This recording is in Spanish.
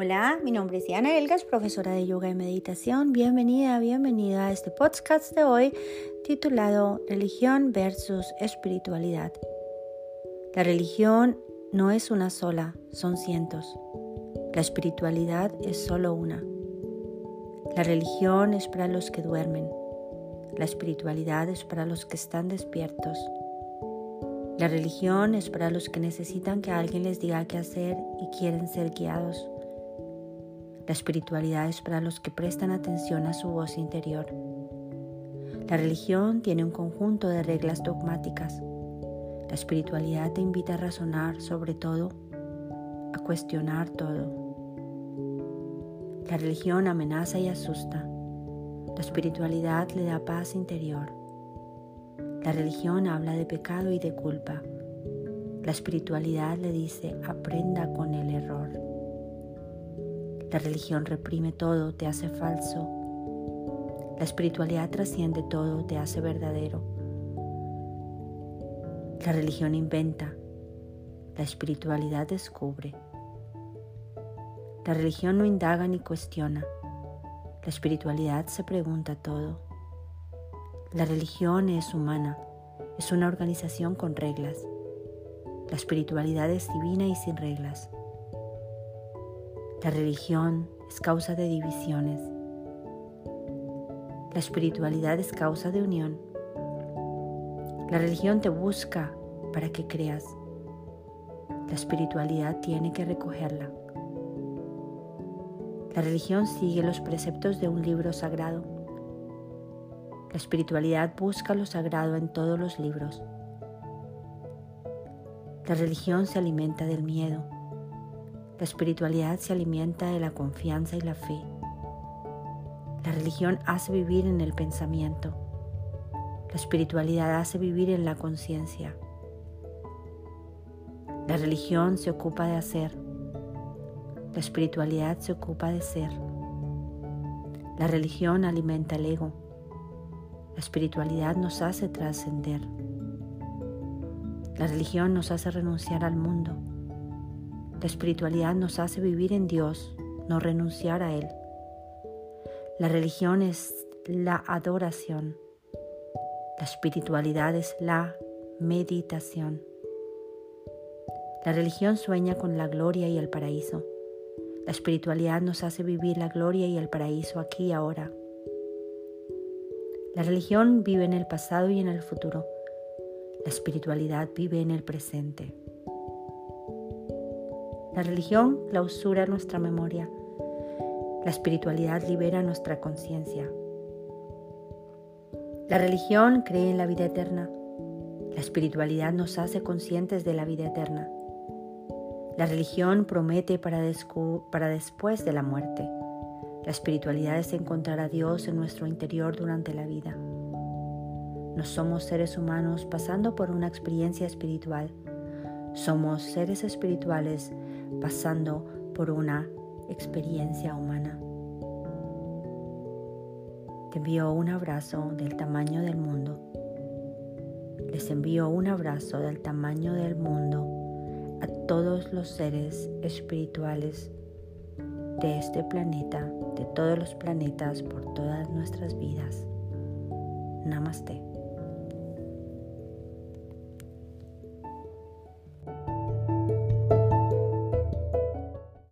Hola, mi nombre es Diana Elgas, profesora de yoga y meditación. Bienvenida, bienvenida a este podcast de hoy titulado Religión versus Espiritualidad. La religión no es una sola, son cientos. La espiritualidad es solo una. La religión es para los que duermen. La espiritualidad es para los que están despiertos. La religión es para los que necesitan que alguien les diga qué hacer y quieren ser guiados. La espiritualidad es para los que prestan atención a su voz interior. La religión tiene un conjunto de reglas dogmáticas. La espiritualidad te invita a razonar sobre todo, a cuestionar todo. La religión amenaza y asusta. La espiritualidad le da paz interior. La religión habla de pecado y de culpa. La espiritualidad le dice, aprenda con el error. La religión reprime todo, te hace falso. La espiritualidad trasciende todo, te hace verdadero. La religión inventa, la espiritualidad descubre. La religión no indaga ni cuestiona, la espiritualidad se pregunta todo. La religión es humana, es una organización con reglas. La espiritualidad es divina y sin reglas. La religión es causa de divisiones. La espiritualidad es causa de unión. La religión te busca para que creas. La espiritualidad tiene que recogerla. La religión sigue los preceptos de un libro sagrado. La espiritualidad busca lo sagrado en todos los libros. La religión se alimenta del miedo. La espiritualidad se alimenta de la confianza y la fe. La religión hace vivir en el pensamiento. La espiritualidad hace vivir en la conciencia. La religión se ocupa de hacer. La espiritualidad se ocupa de ser. La religión alimenta el ego. La espiritualidad nos hace trascender. La religión nos hace renunciar al mundo. La espiritualidad nos hace vivir en Dios, no renunciar a Él. La religión es la adoración. La espiritualidad es la meditación. La religión sueña con la gloria y el paraíso. La espiritualidad nos hace vivir la gloria y el paraíso aquí y ahora. La religión vive en el pasado y en el futuro. La espiritualidad vive en el presente. La religión clausura nuestra memoria. La espiritualidad libera nuestra conciencia. La religión cree en la vida eterna. La espiritualidad nos hace conscientes de la vida eterna. La religión promete para, para después de la muerte. La espiritualidad es encontrar a Dios en nuestro interior durante la vida. No somos seres humanos pasando por una experiencia espiritual. Somos seres espirituales pasando por una experiencia humana. Te envío un abrazo del tamaño del mundo. Les envío un abrazo del tamaño del mundo a todos los seres espirituales de este planeta, de todos los planetas, por todas nuestras vidas. Namaste.